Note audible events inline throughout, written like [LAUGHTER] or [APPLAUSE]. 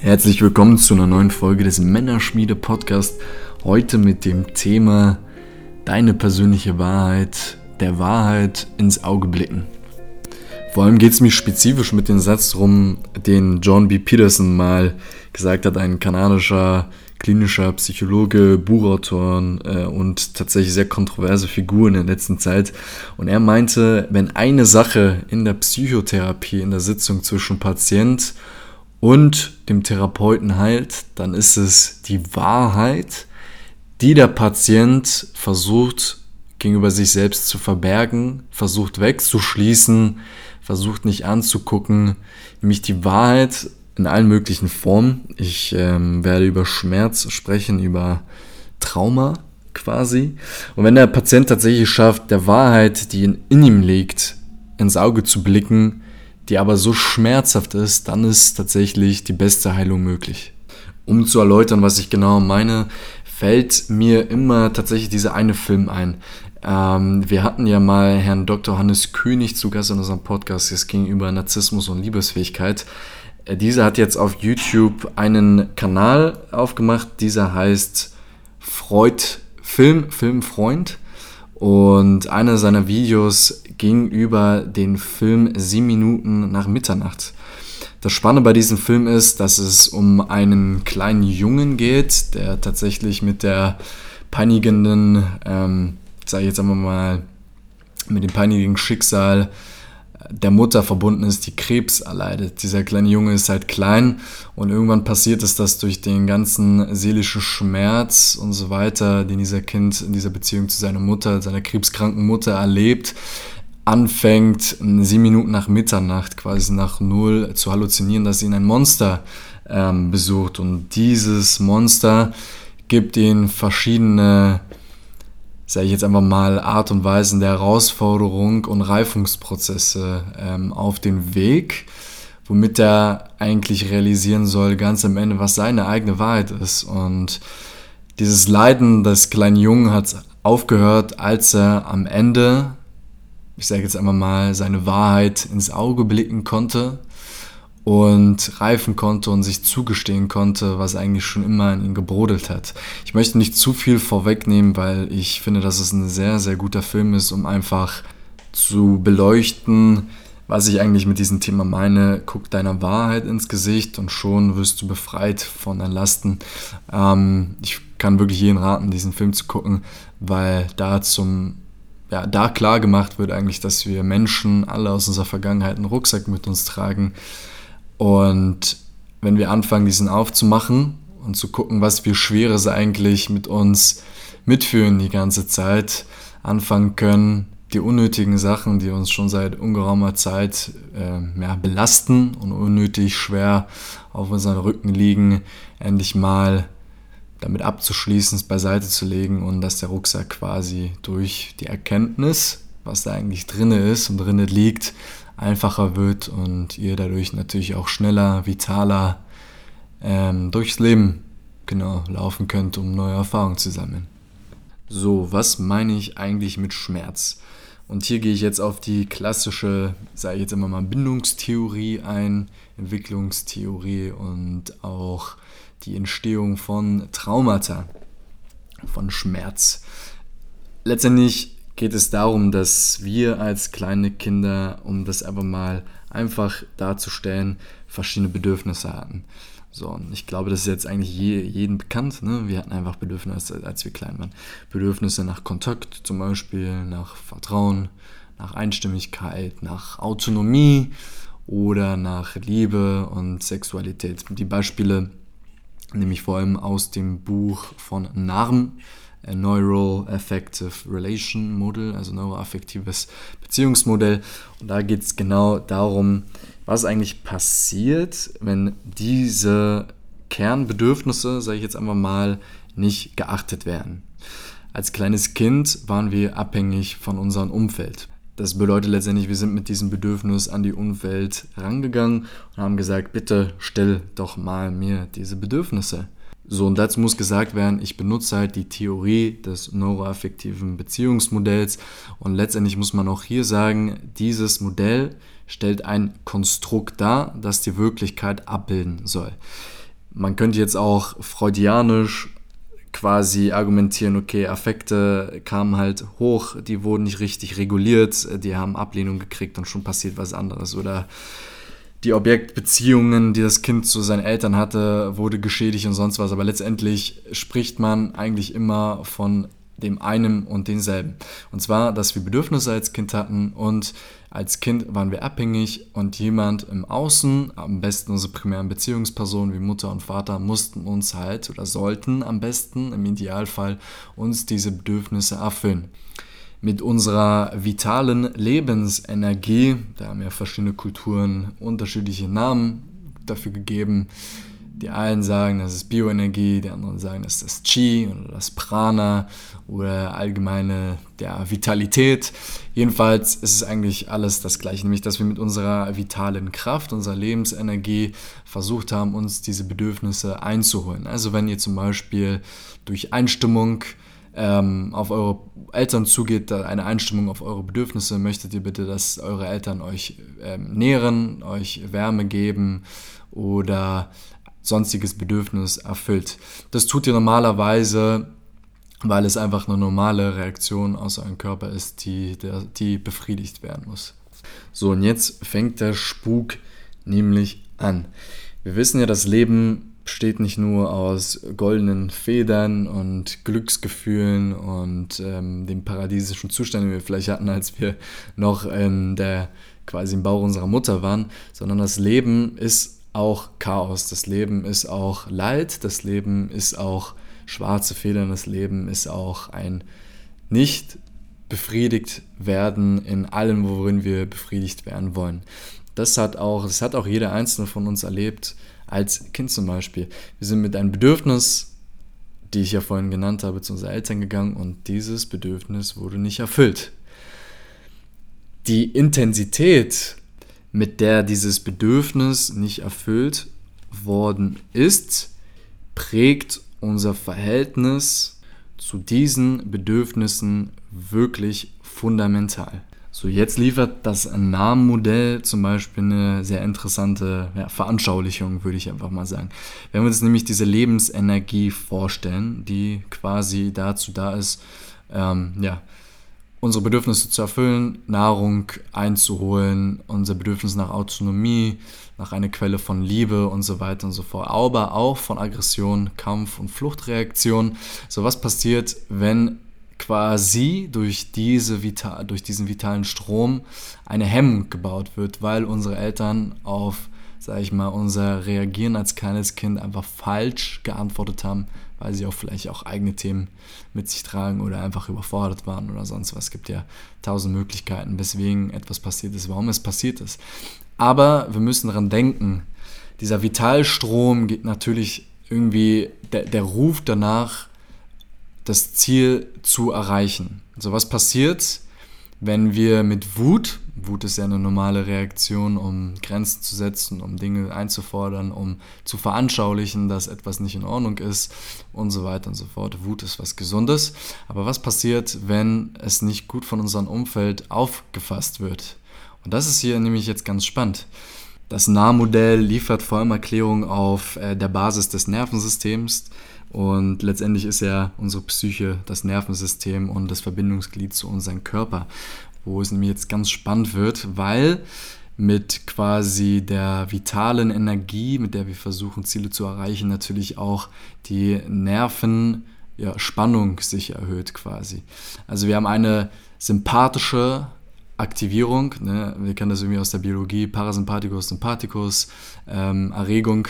Herzlich willkommen zu einer neuen Folge des Männerschmiede Podcast. Heute mit dem Thema Deine persönliche Wahrheit, der Wahrheit ins Auge blicken. Vor allem geht es mir spezifisch mit dem Satz drum, den John B. Peterson mal gesagt hat, ein kanadischer klinischer Psychologe, Buchautor äh, und tatsächlich sehr kontroverse Figur in der letzten Zeit. Und er meinte, wenn eine Sache in der Psychotherapie, in der Sitzung zwischen Patient und dem Therapeuten heilt, dann ist es die Wahrheit, die der Patient versucht gegenüber sich selbst zu verbergen, versucht wegzuschließen, versucht nicht anzugucken, nämlich die Wahrheit in allen möglichen Formen. Ich ähm, werde über Schmerz sprechen, über Trauma quasi. Und wenn der Patient tatsächlich schafft, der Wahrheit, die in, in ihm liegt, ins Auge zu blicken, die aber so schmerzhaft ist, dann ist tatsächlich die beste Heilung möglich. Um zu erläutern, was ich genau meine, fällt mir immer tatsächlich dieser eine Film ein. Ähm, wir hatten ja mal Herrn Dr. Hannes König zu Gast in unserem Podcast. Es ging über Narzissmus und Liebesfähigkeit. Äh, dieser hat jetzt auf YouTube einen Kanal aufgemacht. Dieser heißt Freud Film, Filmfreund. Und einer seiner Videos ging über den Film Sieben Minuten nach Mitternacht. Das Spannende bei diesem Film ist, dass es um einen kleinen Jungen geht, der tatsächlich mit der peinigenden, ähm, sage ich jetzt einmal mal, mit dem peinigen Schicksal der Mutter verbunden ist, die Krebs erleidet. Dieser kleine Junge ist halt klein und irgendwann passiert es, dass durch den ganzen seelischen Schmerz und so weiter, den dieser Kind in dieser Beziehung zu seiner Mutter, seiner krebskranken Mutter erlebt, anfängt, sieben Minuten nach Mitternacht, quasi nach Null, zu halluzinieren, dass ihn ein Monster ähm, besucht. Und dieses Monster gibt ihm verschiedene sage ich jetzt einfach mal, Art und Weisen der Herausforderung und Reifungsprozesse ähm, auf den Weg, womit er eigentlich realisieren soll, ganz am Ende, was seine eigene Wahrheit ist. Und dieses Leiden des kleinen Jungen hat aufgehört, als er am Ende, ich sage jetzt einfach mal, seine Wahrheit ins Auge blicken konnte und reifen konnte und sich zugestehen konnte, was eigentlich schon immer in ihm gebrodelt hat. Ich möchte nicht zu viel vorwegnehmen, weil ich finde, dass es ein sehr, sehr guter Film ist, um einfach zu beleuchten, was ich eigentlich mit diesem Thema meine. Guck deiner Wahrheit ins Gesicht und schon wirst du befreit von deinen Lasten. Ähm, ich kann wirklich jeden raten, diesen Film zu gucken, weil da zum ja, da klar gemacht wird eigentlich, dass wir Menschen alle aus unserer Vergangenheit einen Rucksack mit uns tragen und wenn wir anfangen, diesen aufzumachen und zu gucken, was wir Schweres eigentlich mit uns mitführen die ganze Zeit, anfangen können, die unnötigen Sachen, die uns schon seit ungeraumer Zeit äh, ja, belasten und unnötig schwer auf unseren Rücken liegen, endlich mal damit abzuschließen, es beiseite zu legen und dass der Rucksack quasi durch die Erkenntnis, was da eigentlich drinne ist und drinne liegt, einfacher wird und ihr dadurch natürlich auch schneller, vitaler ähm, durchs Leben genau laufen könnt, um neue Erfahrungen zu sammeln. So, was meine ich eigentlich mit Schmerz? Und hier gehe ich jetzt auf die klassische, sage ich jetzt immer mal, Bindungstheorie ein, Entwicklungstheorie und auch die Entstehung von Traumata, von Schmerz. Letztendlich geht es darum, dass wir als kleine Kinder, um das einfach mal einfach darzustellen, verschiedene Bedürfnisse hatten. So, und ich glaube, das ist jetzt eigentlich je, jedem bekannt. Ne? Wir hatten einfach Bedürfnisse, als wir klein waren. Bedürfnisse nach Kontakt zum Beispiel, nach Vertrauen, nach Einstimmigkeit, nach Autonomie oder nach Liebe und Sexualität. Die Beispiele nehme ich vor allem aus dem Buch von Narm Neural Affective Relation Model, also neuroaffektives Beziehungsmodell. Und da geht es genau darum, was eigentlich passiert, wenn diese Kernbedürfnisse, sage ich jetzt einfach mal, nicht geachtet werden. Als kleines Kind waren wir abhängig von unserem Umfeld. Das bedeutet letztendlich, wir sind mit diesem Bedürfnis an die Umwelt rangegangen und haben gesagt, bitte stell doch mal mir diese Bedürfnisse. So, und dazu muss gesagt werden, ich benutze halt die Theorie des neuroaffektiven Beziehungsmodells und letztendlich muss man auch hier sagen, dieses Modell stellt ein Konstrukt dar, das die Wirklichkeit abbilden soll. Man könnte jetzt auch freudianisch quasi argumentieren, okay, Affekte kamen halt hoch, die wurden nicht richtig reguliert, die haben Ablehnung gekriegt und schon passiert was anderes. Oder die Objektbeziehungen, die das Kind zu seinen Eltern hatte, wurde geschädigt und sonst was. Aber letztendlich spricht man eigentlich immer von dem einen und denselben. Und zwar, dass wir Bedürfnisse als Kind hatten und als Kind waren wir abhängig und jemand im Außen, am besten unsere primären Beziehungspersonen wie Mutter und Vater, mussten uns halt oder sollten am besten im Idealfall uns diese Bedürfnisse erfüllen mit unserer vitalen Lebensenergie, da haben ja verschiedene Kulturen unterschiedliche Namen dafür gegeben. Die einen sagen, das ist Bioenergie, die anderen sagen, das ist das Chi oder das Prana oder allgemeine ja, Vitalität. Jedenfalls ist es eigentlich alles das Gleiche, nämlich dass wir mit unserer vitalen Kraft, unserer Lebensenergie versucht haben, uns diese Bedürfnisse einzuholen. Also wenn ihr zum Beispiel durch Einstimmung ähm, auf eure Eltern zugeht, eine Einstimmung auf eure Bedürfnisse, möchtet ihr bitte, dass eure Eltern euch ähm, nähren, euch Wärme geben oder sonstiges Bedürfnis erfüllt. Das tut ihr normalerweise, weil es einfach eine normale Reaktion aus eurem Körper ist, die, der, die befriedigt werden muss. So, und jetzt fängt der Spuk nämlich an. Wir wissen ja, das Leben besteht nicht nur aus goldenen Federn und Glücksgefühlen und ähm, dem paradiesischen Zustand, den wir vielleicht hatten, als wir noch in der quasi im Bauch unserer Mutter waren, sondern das Leben ist auch Chaos, das Leben ist auch Leid, das Leben ist auch schwarze Federn, das Leben ist auch ein nicht befriedigt werden in allem, worin wir befriedigt werden wollen. Das hat auch, das hat auch jeder einzelne von uns erlebt als Kind zum Beispiel. Wir sind mit einem Bedürfnis, die ich ja vorhin genannt habe, zu unseren Eltern gegangen und dieses Bedürfnis wurde nicht erfüllt. Die Intensität, mit der dieses Bedürfnis nicht erfüllt worden ist, prägt unser Verhältnis zu diesen Bedürfnissen wirklich fundamental. So, jetzt liefert das NAM-Modell zum Beispiel eine sehr interessante ja, Veranschaulichung, würde ich einfach mal sagen. Wenn wir uns nämlich diese Lebensenergie vorstellen, die quasi dazu da ist, ähm, ja, unsere Bedürfnisse zu erfüllen, Nahrung einzuholen, unser Bedürfnis nach Autonomie, nach einer Quelle von Liebe und so weiter und so fort, aber auch von Aggression, Kampf und Fluchtreaktion. So was passiert, wenn quasi durch, diese Vita durch diesen vitalen Strom eine Hemmung gebaut wird, weil unsere Eltern auf, sage ich mal, unser Reagieren als kleines Kind einfach falsch geantwortet haben, weil sie auch vielleicht auch eigene Themen mit sich tragen oder einfach überfordert waren oder sonst was. Es gibt ja tausend Möglichkeiten, weswegen etwas passiert ist, warum es passiert ist. Aber wir müssen daran denken, dieser Vitalstrom geht natürlich irgendwie, der, der Ruf danach, das Ziel zu erreichen. Also was passiert, wenn wir mit Wut, Wut ist ja eine normale Reaktion, um Grenzen zu setzen, um Dinge einzufordern, um zu veranschaulichen, dass etwas nicht in Ordnung ist und so weiter und so fort. Wut ist was Gesundes. Aber was passiert, wenn es nicht gut von unserem Umfeld aufgefasst wird? Und das ist hier nämlich jetzt ganz spannend. Das Nahmodell liefert vor allem Erklärungen auf äh, der Basis des Nervensystems. Und letztendlich ist ja unsere Psyche das Nervensystem und das Verbindungsglied zu unserem Körper, wo es nämlich jetzt ganz spannend wird, weil mit quasi der vitalen Energie, mit der wir versuchen, Ziele zu erreichen, natürlich auch die Nervenspannung ja, sich erhöht quasi. Also wir haben eine sympathische Aktivierung, ne? wir kennen das irgendwie aus der Biologie, Parasympathikus, Sympathikus, ähm, Erregung.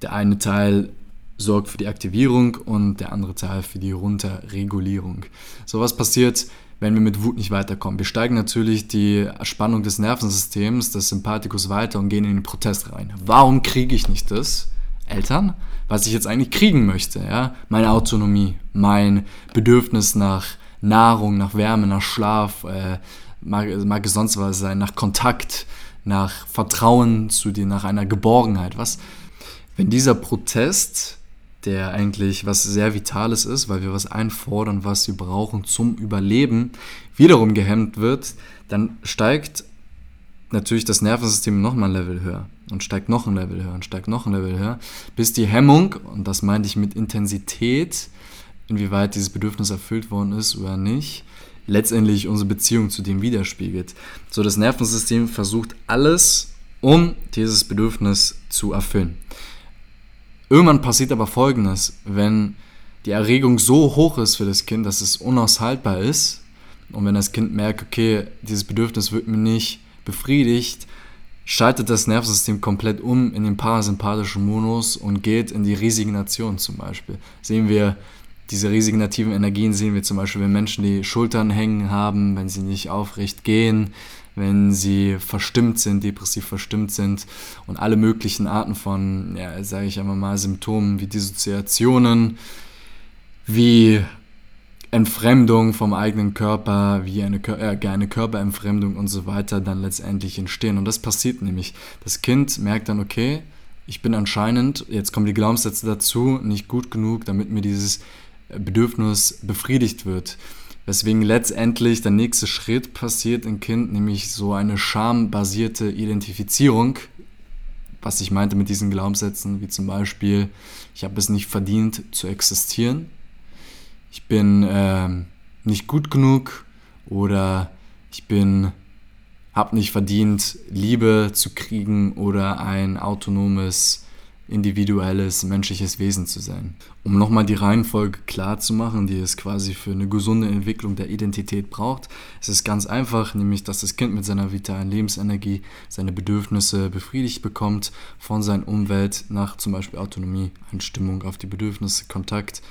Der eine Teil sorgt für die Aktivierung und der andere Teil für die Runterregulierung. So was passiert, wenn wir mit Wut nicht weiterkommen. Wir steigen natürlich die Spannung des Nervensystems, des Sympathikus weiter und gehen in den Protest rein. Warum kriege ich nicht das? Eltern, was ich jetzt eigentlich kriegen möchte, ja, meine Autonomie, mein Bedürfnis nach Nahrung, nach Wärme, nach Schlaf, äh, mag, mag es sonst was sein, nach Kontakt, nach Vertrauen zu dir, nach einer Geborgenheit, was? Wenn dieser Protest der eigentlich was sehr Vitales ist, weil wir was einfordern, was wir brauchen zum Überleben, wiederum gehemmt wird, dann steigt natürlich das Nervensystem nochmal ein Level höher und steigt noch ein Level höher und steigt noch ein Level höher, bis die Hemmung, und das meinte ich mit Intensität, inwieweit dieses Bedürfnis erfüllt worden ist oder nicht, letztendlich unsere Beziehung zu dem widerspiegelt. So, das Nervensystem versucht alles, um dieses Bedürfnis zu erfüllen. Irgendwann passiert aber Folgendes, wenn die Erregung so hoch ist für das Kind, dass es unaushaltbar ist und wenn das Kind merkt, okay, dieses Bedürfnis wird mir nicht befriedigt, schaltet das Nervensystem komplett um in den parasympathischen Modus und geht in die Resignation zum Beispiel. Sehen wir diese resignativen Energien sehen wir zum Beispiel, wenn Menschen die Schultern hängen haben, wenn sie nicht aufrecht gehen, wenn sie verstimmt sind, depressiv verstimmt sind und alle möglichen Arten von, ja, sage ich einmal mal, Symptomen wie Dissoziationen, wie Entfremdung vom eigenen Körper, wie eine, äh, eine Körperentfremdung und so weiter dann letztendlich entstehen. Und das passiert nämlich. Das Kind merkt dann, okay, ich bin anscheinend, jetzt kommen die Glaubenssätze dazu, nicht gut genug, damit mir dieses Bedürfnis befriedigt wird. Weswegen letztendlich der nächste Schritt passiert im Kind, nämlich so eine schambasierte Identifizierung, was ich meinte mit diesen Glaubenssätzen, wie zum Beispiel, ich habe es nicht verdient zu existieren, ich bin äh, nicht gut genug oder ich bin habe nicht verdient, Liebe zu kriegen oder ein autonomes individuelles menschliches Wesen zu sein. Um nochmal die Reihenfolge klar zu machen, die es quasi für eine gesunde Entwicklung der Identität braucht, es ist ganz einfach, nämlich dass das Kind mit seiner vitalen Lebensenergie seine Bedürfnisse befriedigt bekommt von seiner Umwelt nach zum Beispiel Autonomie, Einstimmung auf die Bedürfnisse, Kontakt,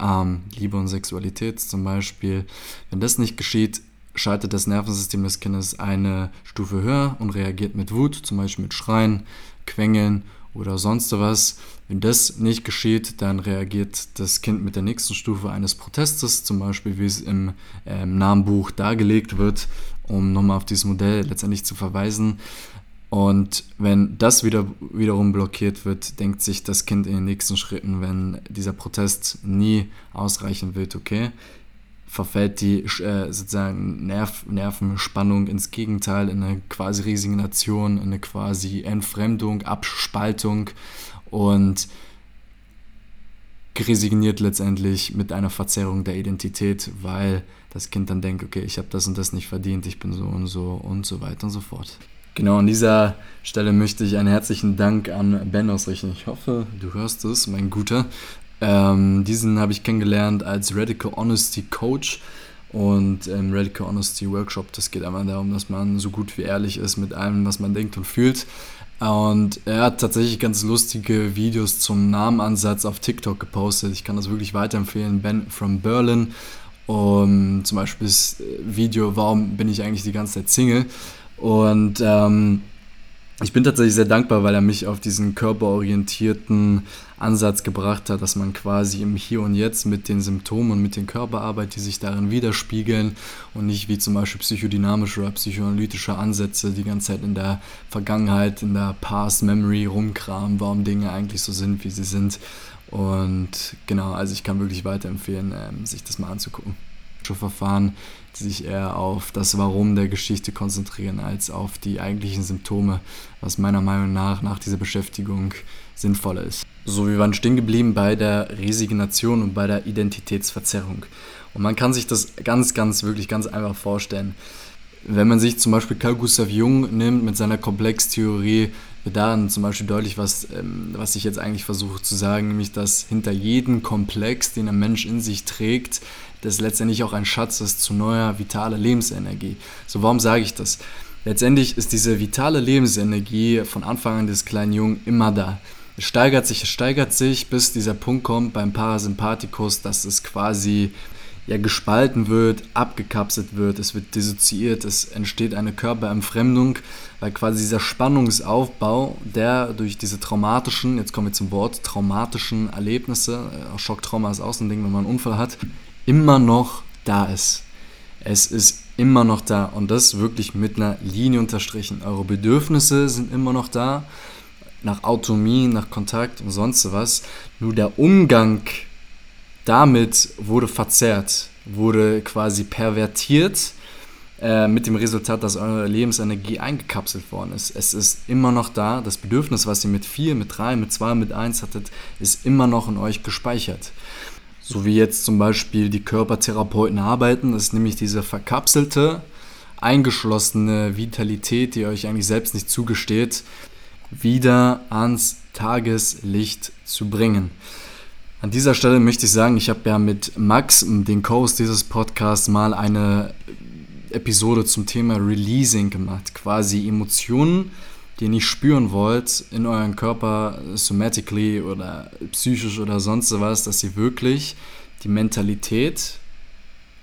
ähm, Liebe und Sexualität zum Beispiel. Wenn das nicht geschieht, schaltet das Nervensystem des Kindes eine Stufe höher und reagiert mit Wut, zum Beispiel mit Schreien, Quengeln oder sonst was. Wenn das nicht geschieht, dann reagiert das Kind mit der nächsten Stufe eines Protestes, zum Beispiel wie es im ähm, Namenbuch dargelegt wird, um nochmal auf dieses Modell letztendlich zu verweisen. Und wenn das wieder, wiederum blockiert wird, denkt sich das Kind in den nächsten Schritten, wenn dieser Protest nie ausreichen wird, okay, verfällt die äh, sozusagen Nerv, Nervenspannung ins Gegenteil, in eine quasi Resignation, in eine quasi Entfremdung, Abspaltung und resigniert letztendlich mit einer Verzerrung der Identität, weil das Kind dann denkt, okay, ich habe das und das nicht verdient, ich bin so und so und so weiter und so fort. Genau, an dieser Stelle möchte ich einen herzlichen Dank an Ben ausrichten. Ich hoffe, du hörst es, mein Guter. Ähm, diesen habe ich kennengelernt als Radical Honesty Coach und im Radical Honesty Workshop. Das geht einmal darum, dass man so gut wie ehrlich ist mit allem, was man denkt und fühlt. Und er hat tatsächlich ganz lustige Videos zum Namenansatz auf TikTok gepostet. Ich kann das wirklich weiterempfehlen. Ben from Berlin. Und zum Beispiel das Video, warum bin ich eigentlich die ganze Zeit Single? Und ähm, ich bin tatsächlich sehr dankbar, weil er mich auf diesen körperorientierten Ansatz gebracht hat, dass man quasi im Hier und Jetzt mit den Symptomen und mit den Körperarbeit, die sich darin widerspiegeln und nicht wie zum Beispiel psychodynamische oder psychoanalytische Ansätze die ganze Zeit in der Vergangenheit, in der Past Memory rumkramen, warum Dinge eigentlich so sind, wie sie sind. Und genau, also ich kann wirklich weiterempfehlen, ähm, sich das mal anzugucken. Verfahren, sich eher auf das Warum der Geschichte konzentrieren, als auf die eigentlichen Symptome, was meiner Meinung nach nach dieser Beschäftigung sinnvoller ist. So, wir waren stehen geblieben bei der Resignation und bei der Identitätsverzerrung. Und man kann sich das ganz, ganz, wirklich ganz einfach vorstellen. Wenn man sich zum Beispiel Carl Gustav Jung nimmt mit seiner Komplextheorie, wird daran zum Beispiel deutlich, was, ähm, was ich jetzt eigentlich versuche zu sagen, nämlich dass hinter jedem Komplex, den ein Mensch in sich trägt, das letztendlich auch ein Schatz ist zu neuer, vitaler Lebensenergie. So, warum sage ich das? Letztendlich ist diese vitale Lebensenergie von Anfang an des kleinen Jungen immer da. Es steigert sich, es steigert sich, bis dieser Punkt kommt beim Parasympathikus, dass es quasi ja, gespalten wird, abgekapselt wird, es wird dissoziiert, es entsteht eine Körperentfremdung, weil quasi dieser Spannungsaufbau, der durch diese traumatischen, jetzt kommen wir zum Wort, traumatischen Erlebnisse, äh, Schocktrauma ist auch so ein Ding, wenn man einen Unfall hat, immer noch da ist. Es ist immer noch da und das wirklich mit einer Linie unterstrichen. Eure Bedürfnisse sind immer noch da. nach Autonomie, nach Kontakt und sonst was. Nur der Umgang damit wurde verzerrt, wurde quasi pervertiert äh, mit dem Resultat, dass eure Lebensenergie eingekapselt worden ist. Es ist immer noch da, das Bedürfnis, was ihr mit 4, mit 3, mit 2, mit 1 hattet, ist immer noch in euch gespeichert. So wie jetzt zum Beispiel die Körpertherapeuten arbeiten, ist nämlich diese verkapselte, eingeschlossene Vitalität, die euch eigentlich selbst nicht zugesteht, wieder ans Tageslicht zu bringen. An dieser Stelle möchte ich sagen, ich habe ja mit Max, dem Co-Host dieses Podcasts, mal eine Episode zum Thema Releasing gemacht. Quasi Emotionen, die ihr nicht spüren wollt, in euren Körper, somatically oder psychisch oder sonst was, dass ihr wirklich die Mentalität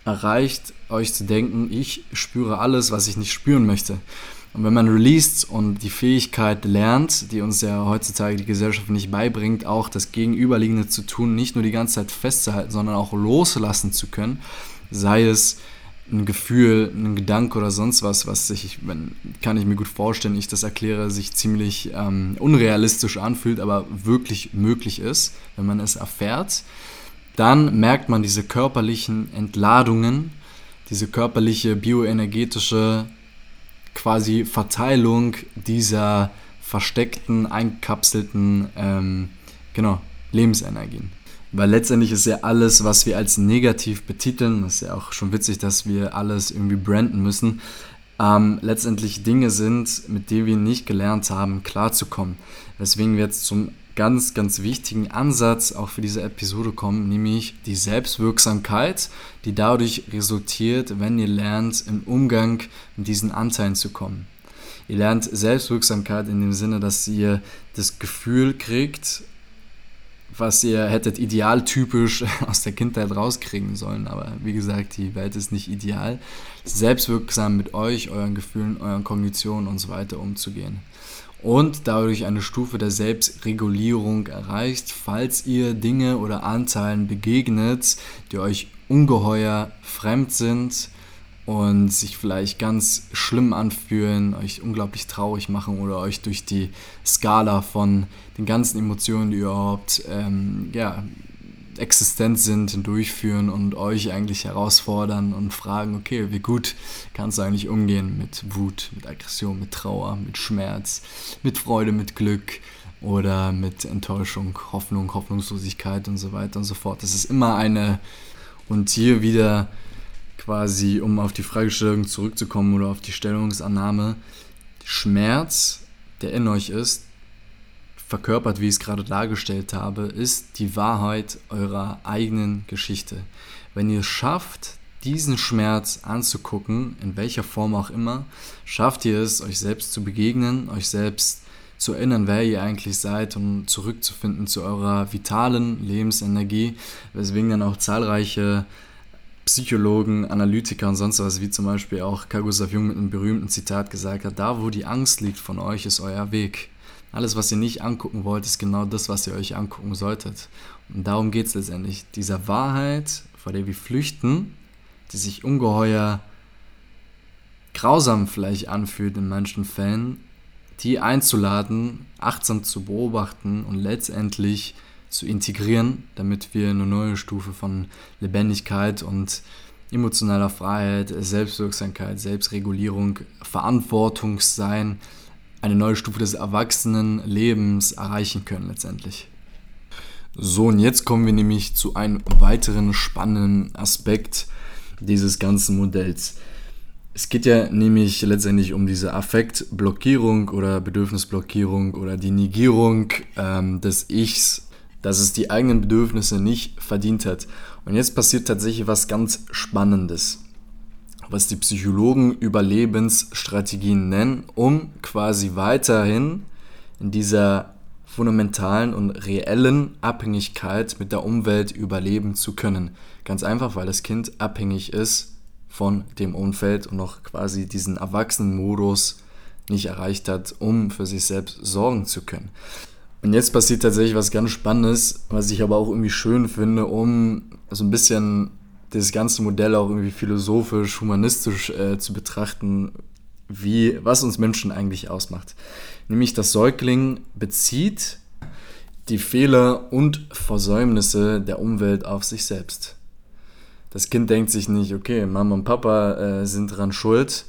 erreicht, euch zu denken, ich spüre alles, was ich nicht spüren möchte. Und wenn man released und die Fähigkeit lernt, die uns ja heutzutage die Gesellschaft nicht beibringt, auch das Gegenüberliegende zu tun, nicht nur die ganze Zeit festzuhalten, sondern auch loslassen zu können, sei es ein Gefühl, ein Gedanke oder sonst was, was sich, wenn, kann ich mir gut vorstellen, ich das erkläre, sich ziemlich ähm, unrealistisch anfühlt, aber wirklich möglich ist, wenn man es erfährt, dann merkt man diese körperlichen Entladungen, diese körperliche bioenergetische quasi Verteilung dieser versteckten, einkapselten ähm, genau, Lebensenergien. Weil letztendlich ist ja alles, was wir als negativ betiteln, ist ja auch schon witzig, dass wir alles irgendwie branden müssen, ähm, letztendlich Dinge sind, mit denen wir nicht gelernt haben, klarzukommen. Weswegen wir jetzt zum ganz, ganz wichtigen Ansatz auch für diese Episode kommen, nämlich die Selbstwirksamkeit, die dadurch resultiert, wenn ihr lernt, im Umgang mit diesen Anteilen zu kommen. Ihr lernt Selbstwirksamkeit in dem Sinne, dass ihr das Gefühl kriegt, was ihr hättet idealtypisch [LAUGHS] aus der Kindheit rauskriegen sollen. Aber wie gesagt, die Welt ist nicht ideal. Selbstwirksam mit euch, euren Gefühlen, euren Kognitionen und so weiter umzugehen. Und dadurch eine Stufe der Selbstregulierung erreicht, falls ihr Dinge oder Anteilen begegnet, die euch ungeheuer fremd sind und sich vielleicht ganz schlimm anfühlen, euch unglaublich traurig machen oder euch durch die Skala von den ganzen Emotionen, die überhaupt ähm, ja, existent sind, hindurchführen und euch eigentlich herausfordern und fragen, okay, wie gut kannst du eigentlich umgehen mit Wut, mit Aggression, mit Trauer, mit Schmerz, mit Freude, mit Glück oder mit Enttäuschung, Hoffnung, Hoffnungslosigkeit und so weiter und so fort. Das ist immer eine und hier wieder quasi, um auf die Fragestellung zurückzukommen oder auf die Stellungsannahme, Schmerz, der in euch ist, verkörpert, wie ich es gerade dargestellt habe, ist die Wahrheit eurer eigenen Geschichte. Wenn ihr es schafft, diesen Schmerz anzugucken, in welcher Form auch immer, schafft ihr es, euch selbst zu begegnen, euch selbst zu erinnern, wer ihr eigentlich seid und zurückzufinden zu eurer vitalen Lebensenergie, weswegen dann auch zahlreiche Psychologen, Analytiker und sonst was, wie zum Beispiel auch Carl Gustav Jung mit einem berühmten Zitat gesagt hat, da wo die Angst liegt von euch, ist euer Weg. Alles, was ihr nicht angucken wollt, ist genau das, was ihr euch angucken solltet. Und darum geht es letztendlich. Dieser Wahrheit, vor der wir flüchten, die sich ungeheuer grausam vielleicht anfühlt in manchen Fällen, die einzuladen, achtsam zu beobachten und letztendlich zu integrieren, damit wir eine neue Stufe von Lebendigkeit und emotionaler Freiheit, Selbstwirksamkeit, Selbstregulierung, Verantwortungssein, eine neue Stufe des Erwachsenenlebens erreichen können letztendlich. So, und jetzt kommen wir nämlich zu einem weiteren spannenden Aspekt dieses ganzen Modells. Es geht ja nämlich letztendlich um diese Affektblockierung oder Bedürfnisblockierung oder die Negierung ähm, des Ichs dass es die eigenen Bedürfnisse nicht verdient hat. Und jetzt passiert tatsächlich was ganz Spannendes, was die Psychologen Überlebensstrategien nennen, um quasi weiterhin in dieser fundamentalen und reellen Abhängigkeit mit der Umwelt überleben zu können. Ganz einfach, weil das Kind abhängig ist von dem Umfeld und noch quasi diesen Erwachsenenmodus nicht erreicht hat, um für sich selbst sorgen zu können. Und jetzt passiert tatsächlich was ganz Spannendes, was ich aber auch irgendwie schön finde, um so ein bisschen das ganze Modell auch irgendwie philosophisch, humanistisch äh, zu betrachten. wie, was uns Menschen eigentlich ausmacht. Nämlich das Säugling bezieht die Fehler und Versäumnisse der Umwelt auf sich selbst. Das Kind denkt sich nicht, okay, Mama und Papa äh, sind daran schuld,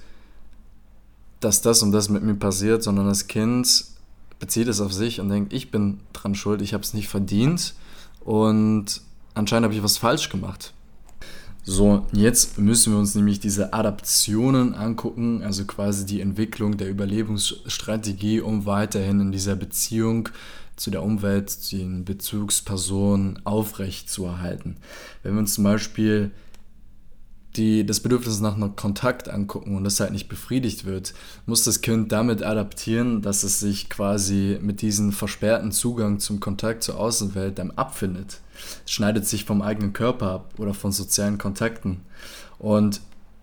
dass das und das mit mir passiert, sondern das Kind bezieht es auf sich und denkt, ich bin dran schuld, ich habe es nicht verdient und anscheinend habe ich was falsch gemacht. So, jetzt müssen wir uns nämlich diese Adaptionen angucken, also quasi die Entwicklung der Überlebensstrategie, um weiterhin in dieser Beziehung zu der Umwelt, den Bezugspersonen aufrecht zu erhalten. Wenn wir uns zum Beispiel die, das Bedürfnis nach einem Kontakt angucken und das halt nicht befriedigt wird, muss das Kind damit adaptieren, dass es sich quasi mit diesem versperrten Zugang zum Kontakt zur Außenwelt dann abfindet. Es schneidet sich vom eigenen Körper ab oder von sozialen Kontakten. Und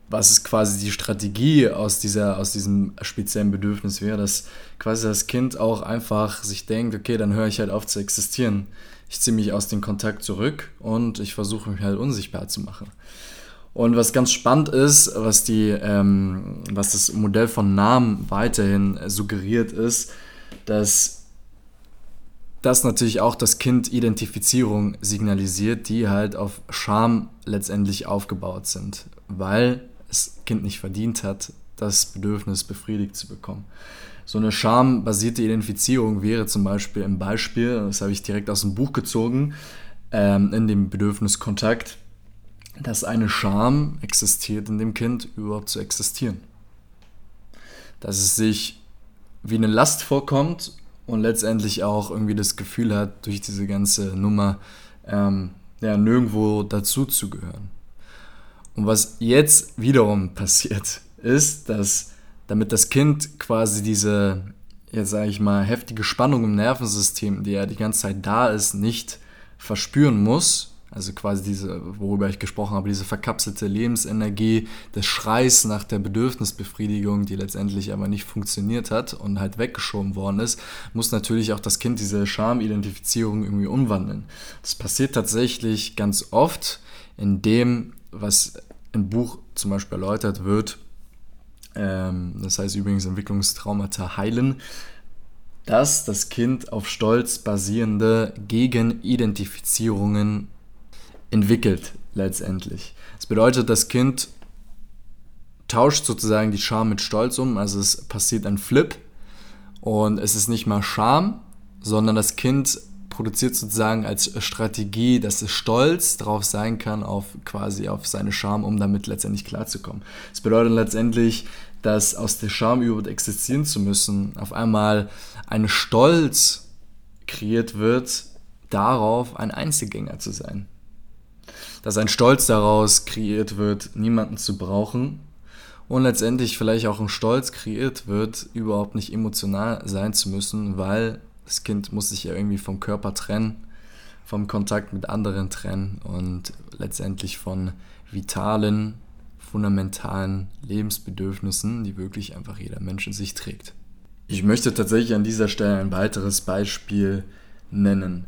was ist quasi die Strategie aus, dieser, aus diesem speziellen Bedürfnis wäre, dass quasi das Kind auch einfach sich denkt, okay, dann höre ich halt auf zu existieren. Ich ziehe mich aus dem Kontakt zurück und ich versuche mich halt unsichtbar zu machen. Und was ganz spannend ist, was, die, ähm, was das Modell von Namen weiterhin suggeriert, ist, dass das natürlich auch das Kind Identifizierung signalisiert, die halt auf Scham letztendlich aufgebaut sind, weil das Kind nicht verdient hat, das Bedürfnis befriedigt zu bekommen. So eine schambasierte Identifizierung wäre zum Beispiel im Beispiel, das habe ich direkt aus dem Buch gezogen, ähm, in dem Bedürfnis Kontakt, dass eine Scham existiert in dem Kind, überhaupt zu existieren. Dass es sich wie eine Last vorkommt und letztendlich auch irgendwie das Gefühl hat, durch diese ganze Nummer ähm, ja, nirgendwo dazu zu gehören. Und was jetzt wiederum [LAUGHS] passiert, ist, dass damit das Kind quasi diese, jetzt sage ich mal, heftige Spannung im Nervensystem, die ja die ganze Zeit da ist, nicht verspüren muss, also quasi diese, worüber ich gesprochen habe, diese verkapselte Lebensenergie des Schreis nach der Bedürfnisbefriedigung, die letztendlich aber nicht funktioniert hat und halt weggeschoben worden ist, muss natürlich auch das Kind diese Schamidentifizierung irgendwie umwandeln. Das passiert tatsächlich ganz oft, indem, was im Buch zum Beispiel erläutert wird, ähm, das heißt übrigens Entwicklungstraumata heilen, dass das Kind auf Stolz basierende Gegenidentifizierungen entwickelt letztendlich. Das bedeutet, das Kind tauscht sozusagen die Scham mit Stolz um, also es passiert ein Flip und es ist nicht mal Scham, sondern das Kind produziert sozusagen als Strategie, dass es stolz darauf sein kann, auf quasi auf seine Scham, um damit letztendlich klarzukommen. Das bedeutet letztendlich, dass aus der Scham überhaupt existieren zu müssen, auf einmal ein Stolz kreiert wird, darauf ein Einzelgänger zu sein dass ein Stolz daraus kreiert wird, niemanden zu brauchen und letztendlich vielleicht auch ein Stolz kreiert wird, überhaupt nicht emotional sein zu müssen, weil das Kind muss sich ja irgendwie vom Körper trennen, vom Kontakt mit anderen trennen und letztendlich von vitalen, fundamentalen Lebensbedürfnissen, die wirklich einfach jeder Mensch in sich trägt. Ich möchte tatsächlich an dieser Stelle ein weiteres Beispiel nennen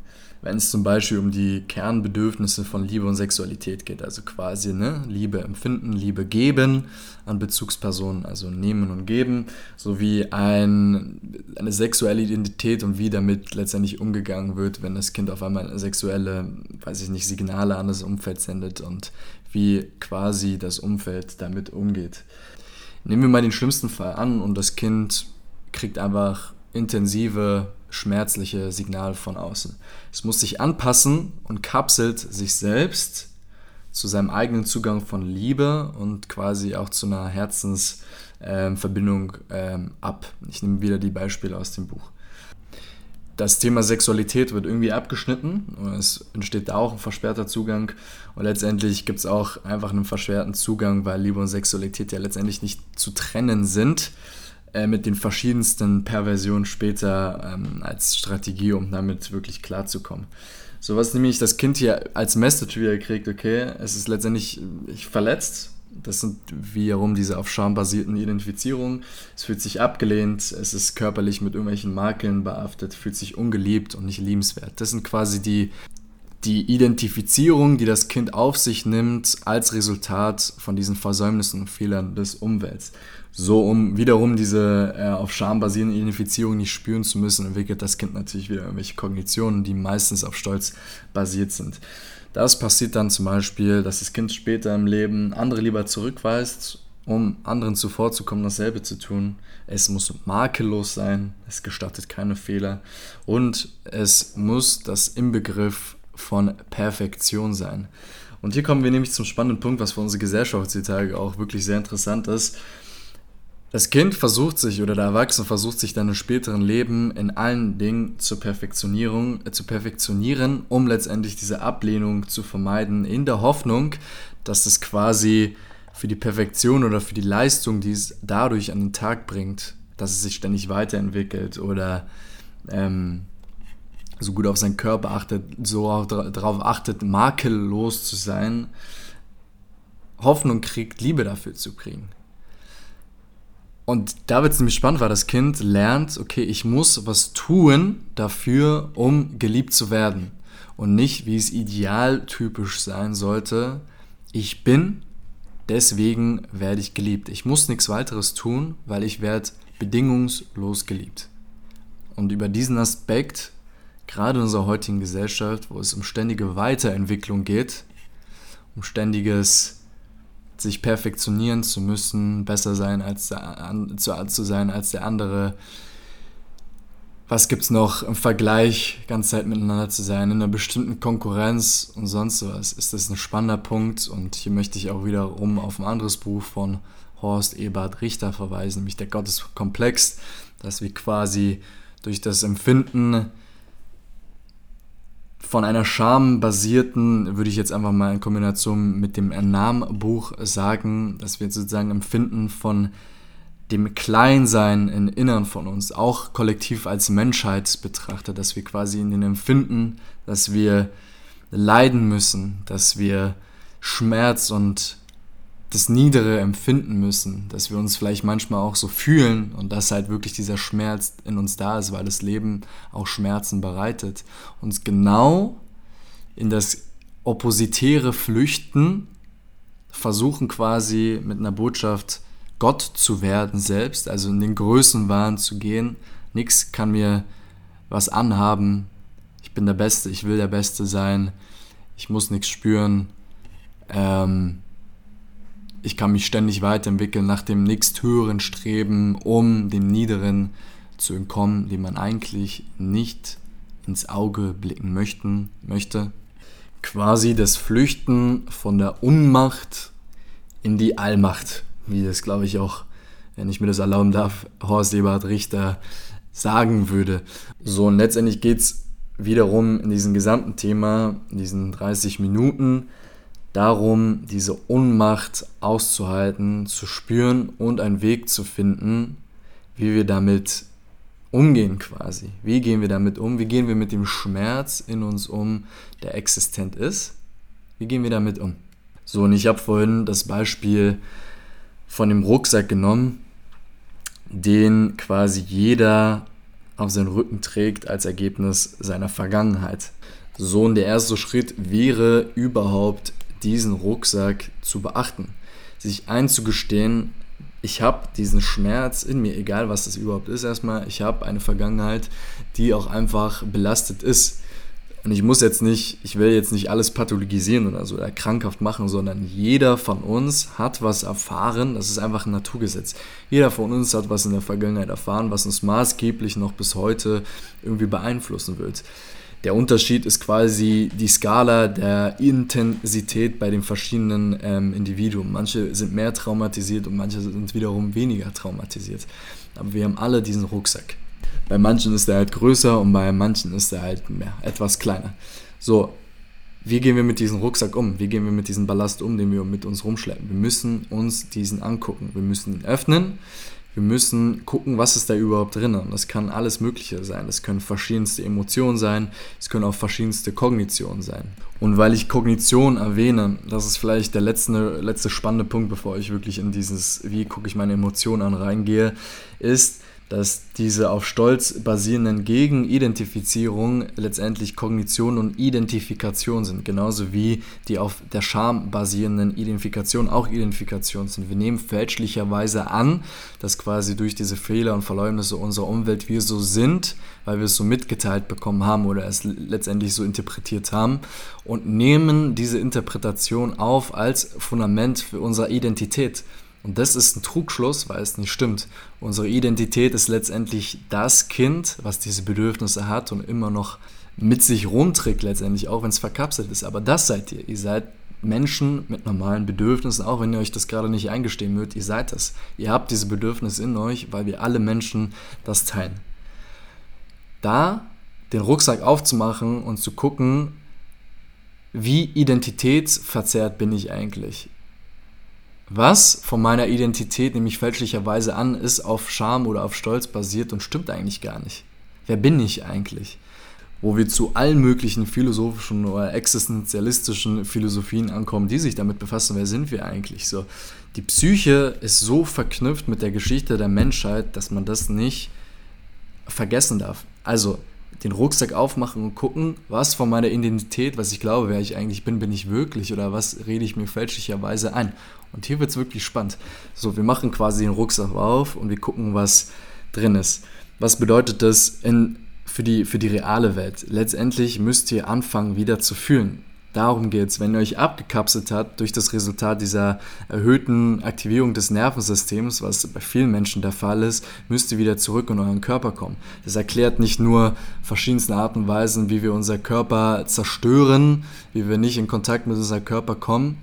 wenn es zum Beispiel um die Kernbedürfnisse von Liebe und Sexualität geht. Also quasi ne, Liebe empfinden, Liebe geben an Bezugspersonen, also nehmen und geben, sowie ein, eine sexuelle Identität und wie damit letztendlich umgegangen wird, wenn das Kind auf einmal sexuelle, weiß ich nicht, Signale an das Umfeld sendet und wie quasi das Umfeld damit umgeht. Nehmen wir mal den schlimmsten Fall an und das Kind kriegt einfach intensive schmerzliche Signal von außen. Es muss sich anpassen und kapselt sich selbst zu seinem eigenen Zugang von Liebe und quasi auch zu einer Herzensverbindung ähm, ab. Ich nehme wieder die Beispiele aus dem Buch. Das Thema Sexualität wird irgendwie abgeschnitten und es entsteht da auch ein versperrter Zugang und letztendlich gibt es auch einfach einen versperrten Zugang, weil Liebe und Sexualität ja letztendlich nicht zu trennen sind äh, mit den verschiedensten Perversionen später ähm, als Strategie, um damit wirklich klarzukommen. So was nämlich das Kind hier als Message wieder kriegt, okay, es ist letztendlich ich verletzt. Das sind wiederum diese auf Scham basierten Identifizierungen. Es fühlt sich abgelehnt, es ist körperlich mit irgendwelchen Makeln behaftet, fühlt sich ungeliebt und nicht liebenswert. Das sind quasi die die Identifizierung, die das Kind auf sich nimmt, als Resultat von diesen Versäumnissen und Fehlern des Umwelts. So, um wiederum diese äh, auf Scham basierende Identifizierung nicht spüren zu müssen, entwickelt das Kind natürlich wieder irgendwelche Kognitionen, die meistens auf Stolz basiert sind. Das passiert dann zum Beispiel, dass das Kind später im Leben andere lieber zurückweist, um anderen zuvorzukommen, dasselbe zu tun. Es muss makellos sein, es gestattet keine Fehler und es muss das Inbegriff von Perfektion sein. Und hier kommen wir nämlich zum spannenden Punkt, was für unsere Gesellschaft heutzutage auch wirklich sehr interessant ist. Das Kind versucht sich oder der Erwachsene versucht sich dann im späteren Leben in allen Dingen zur Perfektionierung, äh, zu perfektionieren, um letztendlich diese Ablehnung zu vermeiden, in der Hoffnung, dass es quasi für die Perfektion oder für die Leistung, die es dadurch an den Tag bringt, dass es sich ständig weiterentwickelt oder ähm, so gut auf seinen Körper achtet, so auch darauf achtet, makellos zu sein, Hoffnung kriegt, Liebe dafür zu kriegen. Und da wird es nämlich spannend, weil das Kind lernt, okay, ich muss was tun dafür, um geliebt zu werden. Und nicht, wie es idealtypisch sein sollte, ich bin, deswegen werde ich geliebt. Ich muss nichts weiteres tun, weil ich werde bedingungslos geliebt. Und über diesen Aspekt gerade in unserer heutigen Gesellschaft, wo es um ständige Weiterentwicklung geht, um ständiges sich perfektionieren zu müssen, besser sein als der, zu, zu sein als der andere. Was gibt es noch im Vergleich, ganze Zeit miteinander zu sein, in einer bestimmten Konkurrenz und sonst was, ist das ein spannender Punkt. Und hier möchte ich auch wiederum auf ein anderes Buch von Horst Ebert Richter verweisen, nämlich der Gotteskomplex, dass wir quasi durch das Empfinden von einer schambasierten, würde ich jetzt einfach mal in Kombination mit dem Ernam-Buch sagen, dass wir sozusagen empfinden von dem Kleinsein im Innern von uns, auch kollektiv als Menschheit betrachtet, dass wir quasi in den Empfinden, dass wir leiden müssen, dass wir Schmerz und das Niedere empfinden müssen, dass wir uns vielleicht manchmal auch so fühlen und dass halt wirklich dieser Schmerz in uns da ist, weil das Leben auch Schmerzen bereitet. Uns genau in das oppositäre Flüchten versuchen quasi mit einer Botschaft Gott zu werden selbst, also in den Größenwahn zu gehen. Nichts kann mir was anhaben. Ich bin der Beste, ich will der Beste sein. Ich muss nichts spüren. Ähm, ich kann mich ständig weiterentwickeln, nach dem nächsthöheren streben, um dem Niederen zu entkommen, dem man eigentlich nicht ins Auge blicken möchten, möchte. Quasi das Flüchten von der Unmacht in die Allmacht, wie das glaube ich auch, wenn ich mir das erlauben darf, Horst Eberhard Richter sagen würde. So, und letztendlich geht es wiederum in diesem gesamten Thema, in diesen 30 Minuten, darum, diese Unmacht auszuhalten, zu spüren und einen Weg zu finden, wie wir damit umgehen quasi. Wie gehen wir damit um? Wie gehen wir mit dem Schmerz in uns um, der existent ist? Wie gehen wir damit um? So, und ich habe vorhin das Beispiel von dem Rucksack genommen, den quasi jeder auf seinen Rücken trägt als Ergebnis seiner Vergangenheit. So, und der erste Schritt wäre überhaupt diesen Rucksack zu beachten. Sich einzugestehen, ich habe diesen Schmerz in mir, egal was das überhaupt ist, erstmal, ich habe eine Vergangenheit, die auch einfach belastet ist. Und ich muss jetzt nicht, ich will jetzt nicht alles pathologisieren oder so oder krankhaft machen, sondern jeder von uns hat was erfahren. Das ist einfach ein Naturgesetz. Jeder von uns hat was in der Vergangenheit erfahren, was uns maßgeblich noch bis heute irgendwie beeinflussen wird. Der Unterschied ist quasi die Skala der Intensität bei den verschiedenen ähm, Individuen. Manche sind mehr traumatisiert und manche sind wiederum weniger traumatisiert. Aber wir haben alle diesen Rucksack. Bei manchen ist er halt größer und bei manchen ist er halt mehr, etwas kleiner. So, wie gehen wir mit diesem Rucksack um? Wie gehen wir mit diesem Ballast um, den wir mit uns rumschleppen? Wir müssen uns diesen angucken. Wir müssen ihn öffnen. Wir müssen gucken, was ist da überhaupt drin. Und das kann alles Mögliche sein. Das können verschiedenste Emotionen sein, es können auch verschiedenste Kognitionen sein. Und weil ich Kognition erwähne, das ist vielleicht der letzte, letzte spannende Punkt, bevor ich wirklich in dieses, wie gucke ich meine Emotionen an, reingehe, ist, dass diese auf Stolz basierenden Gegenidentifizierungen letztendlich Kognition und Identifikation sind, genauso wie die auf der Scham basierenden Identifikation auch Identifikation sind. Wir nehmen fälschlicherweise an, dass quasi durch diese Fehler und Verleumnisse unserer Umwelt wir so sind, weil wir es so mitgeteilt bekommen haben oder es letztendlich so interpretiert haben und nehmen diese Interpretation auf als Fundament für unsere Identität. Und das ist ein Trugschluss, weil es nicht stimmt. Unsere Identität ist letztendlich das Kind, was diese Bedürfnisse hat und immer noch mit sich rumträgt, letztendlich, auch wenn es verkapselt ist. Aber das seid ihr. Ihr seid Menschen mit normalen Bedürfnissen, auch wenn ihr euch das gerade nicht eingestehen würdet, ihr seid das. Ihr habt diese Bedürfnisse in euch, weil wir alle Menschen das teilen. Da den Rucksack aufzumachen und zu gucken, wie identitätsverzerrt bin ich eigentlich? Was von meiner Identität nämlich fälschlicherweise an ist, auf Scham oder auf Stolz basiert und stimmt eigentlich gar nicht. Wer bin ich eigentlich? Wo wir zu allen möglichen philosophischen oder existenzialistischen Philosophien ankommen, die sich damit befassen, wer sind wir eigentlich? So, die Psyche ist so verknüpft mit der Geschichte der Menschheit, dass man das nicht vergessen darf. Also, den Rucksack aufmachen und gucken, was von meiner Identität, was ich glaube, wer ich eigentlich bin, bin ich wirklich oder was rede ich mir fälschlicherweise ein. Und hier wird es wirklich spannend. So, wir machen quasi den Rucksack auf und wir gucken, was drin ist. Was bedeutet das in, für, die, für die reale Welt? Letztendlich müsst ihr anfangen, wieder zu fühlen. Darum geht es. Wenn ihr euch abgekapselt habt durch das Resultat dieser erhöhten Aktivierung des Nervensystems, was bei vielen Menschen der Fall ist, müsst ihr wieder zurück in euren Körper kommen. Das erklärt nicht nur verschiedenste Arten und Weisen, wie wir unser Körper zerstören, wie wir nicht in Kontakt mit unserem Körper kommen,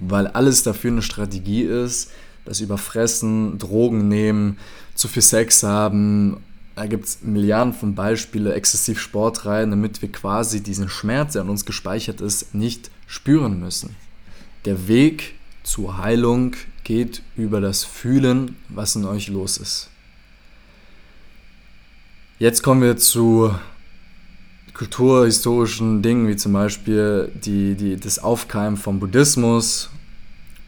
weil alles dafür eine Strategie ist, das Überfressen, Drogen nehmen, zu viel Sex haben da gibt es Milliarden von Beispielen, exzessiv Sport rein, damit wir quasi diesen Schmerz, der an uns gespeichert ist, nicht spüren müssen. Der Weg zur Heilung geht über das Fühlen, was in euch los ist. Jetzt kommen wir zu kulturhistorischen Dingen, wie zum Beispiel die, die, das Aufkeimen vom Buddhismus,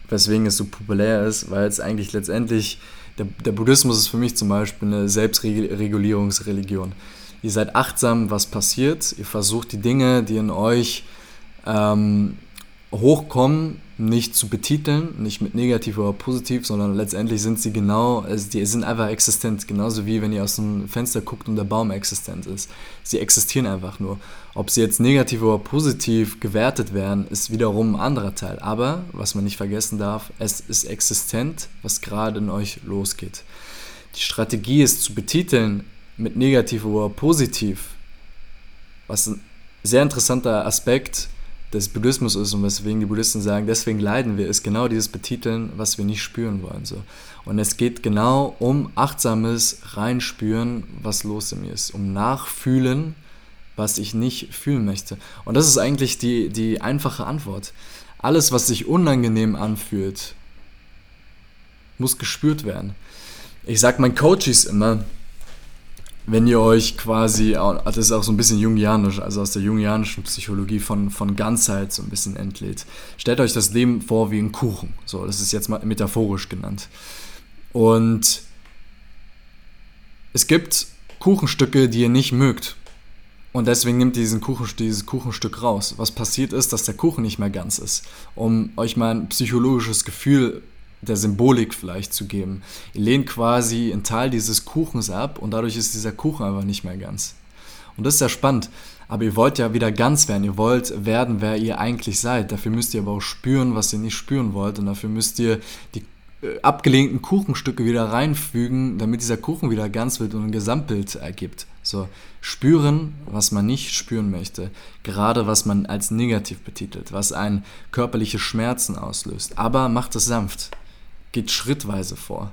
weswegen es so populär ist, weil es eigentlich letztendlich der, der Buddhismus ist für mich zum Beispiel eine Selbstregulierungsreligion. Ihr seid achtsam, was passiert. Ihr versucht die Dinge, die in euch ähm, hochkommen, nicht zu betiteln, nicht mit negativ oder positiv, sondern letztendlich sind sie genau, also die sind einfach existent, genauso wie wenn ihr aus dem Fenster guckt und der Baum existent ist. Sie existieren einfach nur. Ob sie jetzt negativ oder positiv gewertet werden, ist wiederum ein anderer Teil. Aber, was man nicht vergessen darf, es ist existent, was gerade in euch losgeht. Die Strategie ist zu betiteln mit negativ oder positiv, was ein sehr interessanter Aspekt ist des Buddhismus ist und weswegen die Buddhisten sagen, deswegen leiden wir, ist genau dieses Betiteln, was wir nicht spüren wollen. So. Und es geht genau um achtsames Reinspüren, was los in mir ist, um Nachfühlen, was ich nicht fühlen möchte. Und das ist eigentlich die, die einfache Antwort. Alles, was sich unangenehm anfühlt, muss gespürt werden. Ich sage meinen Coaches immer, wenn ihr euch quasi, das ist auch so ein bisschen jungianisch, also aus der jungianischen Psychologie von, von Ganzheit so ein bisschen entlädt. Stellt euch das Leben vor wie ein Kuchen. So, das ist jetzt mal metaphorisch genannt. Und es gibt Kuchenstücke, die ihr nicht mögt. Und deswegen nimmt ihr diesen Kuchen, dieses Kuchenstück raus. Was passiert ist, dass der Kuchen nicht mehr ganz ist. Um euch mal ein psychologisches Gefühl der Symbolik vielleicht zu geben. Ihr lehnt quasi einen Teil dieses Kuchens ab und dadurch ist dieser Kuchen einfach nicht mehr ganz. Und das ist ja spannend. Aber ihr wollt ja wieder ganz werden. Ihr wollt werden, wer ihr eigentlich seid. Dafür müsst ihr aber auch spüren, was ihr nicht spüren wollt. Und dafür müsst ihr die äh, abgelehnten Kuchenstücke wieder reinfügen, damit dieser Kuchen wieder ganz wird und ein Gesamtbild ergibt. So, spüren, was man nicht spüren möchte. Gerade was man als negativ betitelt, was einen körperliche Schmerzen auslöst. Aber macht es sanft geht schrittweise vor.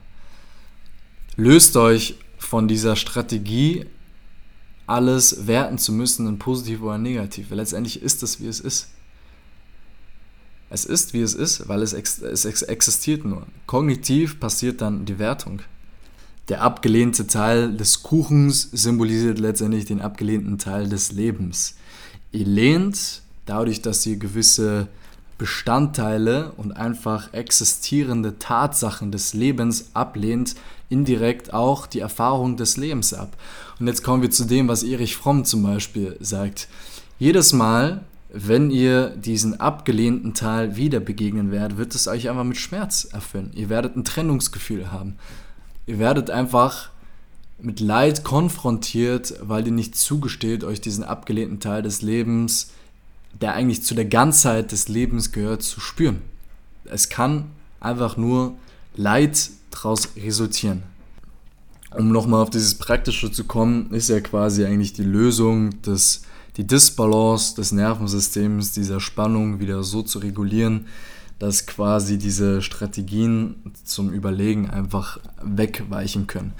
Löst euch von dieser Strategie, alles werten zu müssen in positiv oder negativ. Weil letztendlich ist es, wie es ist. Es ist, wie es ist, weil es, ex es existiert nur. Kognitiv passiert dann die Wertung. Der abgelehnte Teil des Kuchens symbolisiert letztendlich den abgelehnten Teil des Lebens. Ihr lehnt dadurch, dass ihr gewisse Bestandteile und einfach existierende Tatsachen des Lebens ablehnt, indirekt auch die Erfahrung des Lebens ab. Und jetzt kommen wir zu dem, was Erich Fromm zum Beispiel sagt. Jedes Mal, wenn ihr diesen abgelehnten Teil wieder begegnen werdet, wird es euch einfach mit Schmerz erfüllen. Ihr werdet ein Trennungsgefühl haben. Ihr werdet einfach mit Leid konfrontiert, weil ihr nicht zugesteht, euch diesen abgelehnten Teil des Lebens, der eigentlich zu der Ganzheit des Lebens gehört, zu spüren. Es kann einfach nur Leid daraus resultieren. Um nochmal auf dieses Praktische zu kommen, ist ja quasi eigentlich die Lösung, des, die Disbalance des Nervensystems, dieser Spannung wieder so zu regulieren, dass quasi diese Strategien zum Überlegen einfach wegweichen können.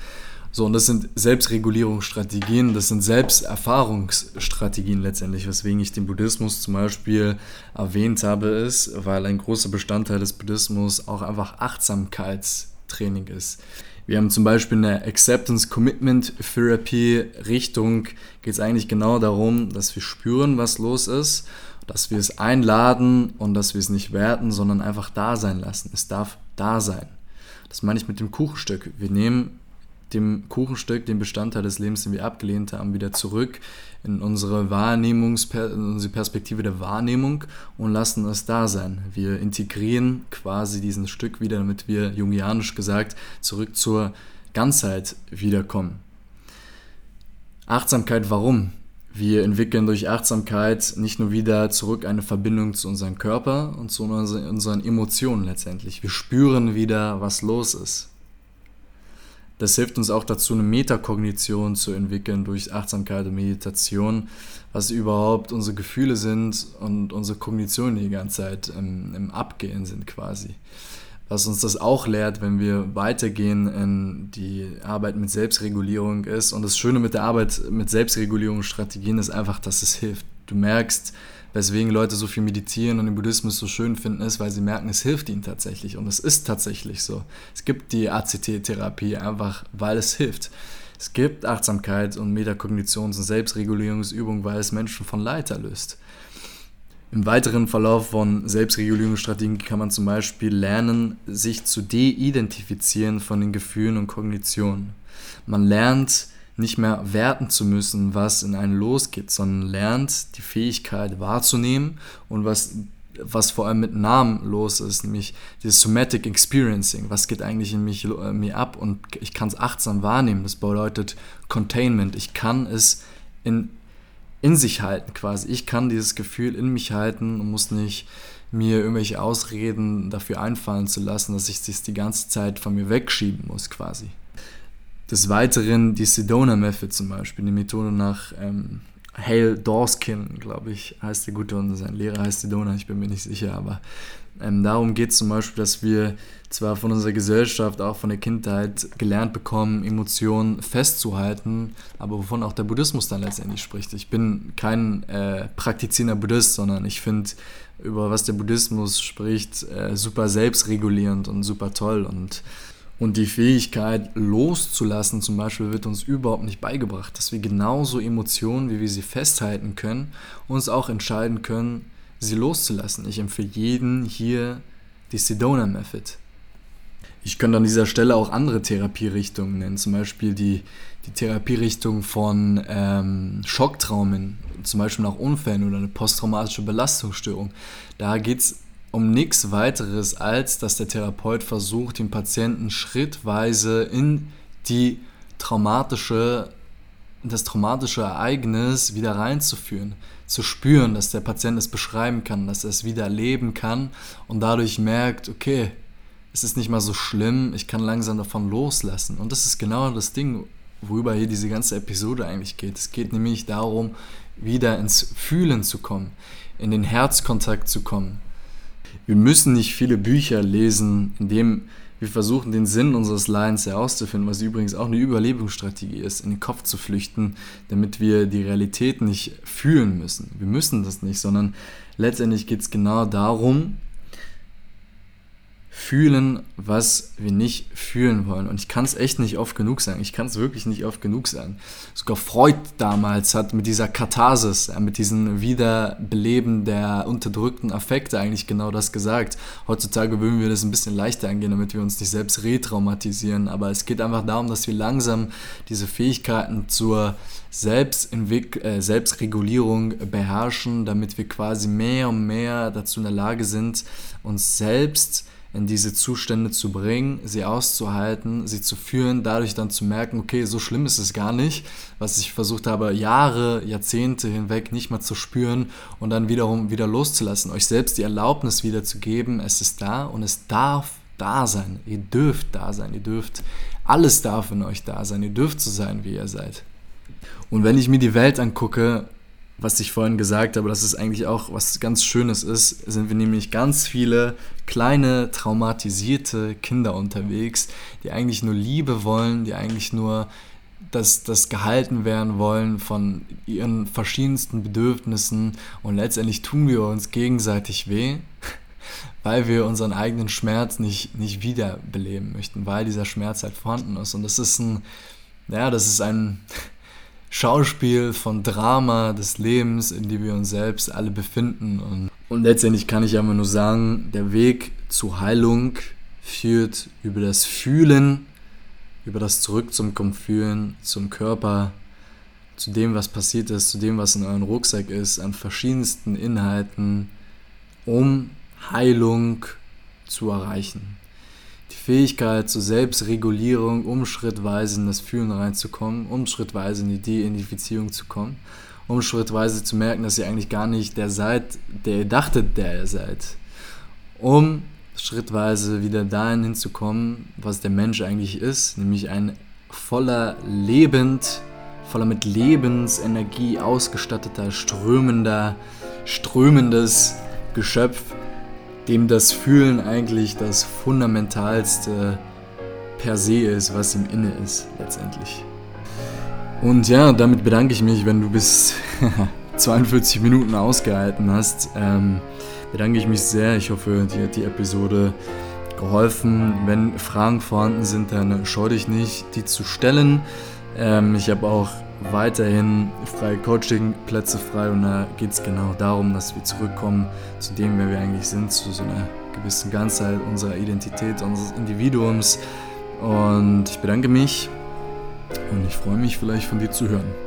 So, und das sind Selbstregulierungsstrategien, das sind Selbsterfahrungsstrategien letztendlich, weswegen ich den Buddhismus zum Beispiel erwähnt habe, ist, weil ein großer Bestandteil des Buddhismus auch einfach Achtsamkeitstraining ist. Wir haben zum Beispiel in der Acceptance Commitment Therapy Richtung, geht es eigentlich genau darum, dass wir spüren, was los ist, dass wir es einladen und dass wir es nicht werten, sondern einfach da sein lassen. Es darf da sein. Das meine ich mit dem Kuchenstück. Wir nehmen dem Kuchenstück, dem Bestandteil des Lebens, den wir abgelehnt haben, wieder zurück in unsere Wahrnehmungsper in unsere Perspektive der Wahrnehmung und lassen es da sein. Wir integrieren quasi diesen Stück wieder, damit wir jungianisch gesagt zurück zur Ganzheit wiederkommen. Achtsamkeit, warum? Wir entwickeln durch Achtsamkeit nicht nur wieder zurück eine Verbindung zu unserem Körper und zu unseren Emotionen letztendlich. Wir spüren wieder, was los ist. Das hilft uns auch dazu, eine Metakognition zu entwickeln durch Achtsamkeit und Meditation, was überhaupt unsere Gefühle sind und unsere Kognition die ganze Zeit im, im Abgehen sind quasi. Was uns das auch lehrt, wenn wir weitergehen in die Arbeit mit Selbstregulierung ist. Und das Schöne mit der Arbeit mit Selbstregulierungsstrategien ist einfach, dass es hilft. Du merkst, weswegen Leute so viel meditieren und den Buddhismus so schön finden, ist, weil sie merken, es hilft ihnen tatsächlich. Und es ist tatsächlich so. Es gibt die ACT-Therapie einfach, weil es hilft. Es gibt Achtsamkeit und Metakognitions- und Selbstregulierungsübungen, weil es Menschen von Leid erlöst. Im weiteren Verlauf von Selbstregulierungsstrategien kann man zum Beispiel lernen, sich zu de-identifizieren von den Gefühlen und Kognitionen. Man lernt, nicht mehr werten zu müssen, was in einem losgeht, sondern lernt die Fähigkeit wahrzunehmen und was, was vor allem mit Namen los ist, nämlich dieses Somatic Experiencing, was geht eigentlich in mich, äh, mir ab und ich kann es achtsam wahrnehmen. Das bedeutet Containment. Ich kann es in, in sich halten quasi. Ich kann dieses Gefühl in mich halten und muss nicht mir irgendwelche Ausreden dafür einfallen zu lassen, dass ich es die ganze Zeit von mir wegschieben muss quasi. Des Weiteren die Sedona Method zum Beispiel, die Methode nach ähm, Hale Dorskin, glaube ich, heißt der gute und sein Lehrer heißt Sedona, ich bin mir nicht sicher, aber ähm, darum geht es zum Beispiel, dass wir zwar von unserer Gesellschaft, auch von der Kindheit gelernt bekommen, Emotionen festzuhalten, aber wovon auch der Buddhismus dann letztendlich spricht. Ich bin kein äh, praktizierender Buddhist, sondern ich finde, über was der Buddhismus spricht, äh, super selbstregulierend und super toll und und die Fähigkeit loszulassen zum Beispiel wird uns überhaupt nicht beigebracht, dass wir genauso Emotionen, wie wir sie festhalten können, uns auch entscheiden können, sie loszulassen. Ich empfehle jeden hier die Sedona Method. Ich könnte an dieser Stelle auch andere Therapierichtungen nennen, zum Beispiel die, die Therapierichtung von ähm, Schocktraumen, zum Beispiel nach Unfällen oder eine posttraumatische Belastungsstörung. Da geht es um nichts weiteres, als dass der Therapeut versucht, den Patienten schrittweise in die traumatische, das traumatische Ereignis wieder reinzuführen, zu spüren, dass der Patient es beschreiben kann, dass er es wieder erleben kann und dadurch merkt, okay, es ist nicht mal so schlimm, ich kann langsam davon loslassen. Und das ist genau das Ding, worüber hier diese ganze Episode eigentlich geht. Es geht nämlich darum, wieder ins Fühlen zu kommen, in den Herzkontakt zu kommen, wir müssen nicht viele Bücher lesen, indem wir versuchen, den Sinn unseres Leidens herauszufinden, was übrigens auch eine Überlebensstrategie ist, in den Kopf zu flüchten, damit wir die Realität nicht fühlen müssen. Wir müssen das nicht, sondern letztendlich geht es genau darum, fühlen, was wir nicht fühlen wollen. Und ich kann es echt nicht oft genug sagen. Ich kann es wirklich nicht oft genug sagen. Sogar Freud damals hat mit dieser Katharsis, mit diesem Wiederbeleben der unterdrückten Affekte eigentlich genau das gesagt. Heutzutage würden wir das ein bisschen leichter angehen, damit wir uns nicht selbst retraumatisieren. Aber es geht einfach darum, dass wir langsam diese Fähigkeiten zur Selbstentwick äh, Selbstregulierung beherrschen, damit wir quasi mehr und mehr dazu in der Lage sind, uns selbst in diese Zustände zu bringen, sie auszuhalten, sie zu führen, dadurch dann zu merken, okay, so schlimm ist es gar nicht, was ich versucht habe, Jahre, Jahrzehnte hinweg nicht mal zu spüren und dann wiederum wieder loszulassen, euch selbst die Erlaubnis wieder zu geben, es ist da und es darf da sein, ihr dürft da sein, ihr dürft, alles darf in euch da sein, ihr dürft so sein, wie ihr seid. Und wenn ich mir die Welt angucke, was ich vorhin gesagt habe, dass es eigentlich auch was ganz Schönes ist, sind wir nämlich ganz viele kleine traumatisierte Kinder unterwegs, die eigentlich nur Liebe wollen, die eigentlich nur das, das gehalten werden wollen von ihren verschiedensten Bedürfnissen und letztendlich tun wir uns gegenseitig weh, [LAUGHS] weil wir unseren eigenen Schmerz nicht, nicht wiederbeleben möchten, weil dieser Schmerz halt vorhanden ist. Und das ist ein, ja, das ist ein, Schauspiel von Drama des Lebens, in dem wir uns selbst alle befinden. Und, und letztendlich kann ich einfach nur sagen, der Weg zur Heilung führt über das Fühlen, über das Zurück zum Fühlen, zum Körper, zu dem, was passiert ist, zu dem, was in eurem Rucksack ist, an verschiedensten Inhalten, um Heilung zu erreichen Fähigkeit zur Selbstregulierung, um schrittweise in das Fühlen reinzukommen, um schrittweise in die De-Identifizierung zu kommen, um schrittweise zu merken, dass ihr eigentlich gar nicht der seid, der ihr dachtet, der ihr seid, um schrittweise wieder dahin hinzukommen, was der Mensch eigentlich ist, nämlich ein voller lebend, voller mit Lebensenergie ausgestatteter, strömender, strömendes Geschöpf, dem das Fühlen eigentlich das Fundamentalste per se ist, was im Inne ist, letztendlich. Und ja, damit bedanke ich mich, wenn du bis [LAUGHS] 42 Minuten ausgehalten hast. Ähm, bedanke ich mich sehr. Ich hoffe, dir hat die Episode geholfen. Wenn Fragen vorhanden sind, dann scheu dich nicht, die zu stellen. Ähm, ich habe auch weiterhin freie Coaching-Plätze frei und da geht es genau darum, dass wir zurückkommen zu dem, wer wir eigentlich sind, zu so einer gewissen Ganzheit unserer Identität, unseres Individuums. Und ich bedanke mich und ich freue mich vielleicht von dir zu hören.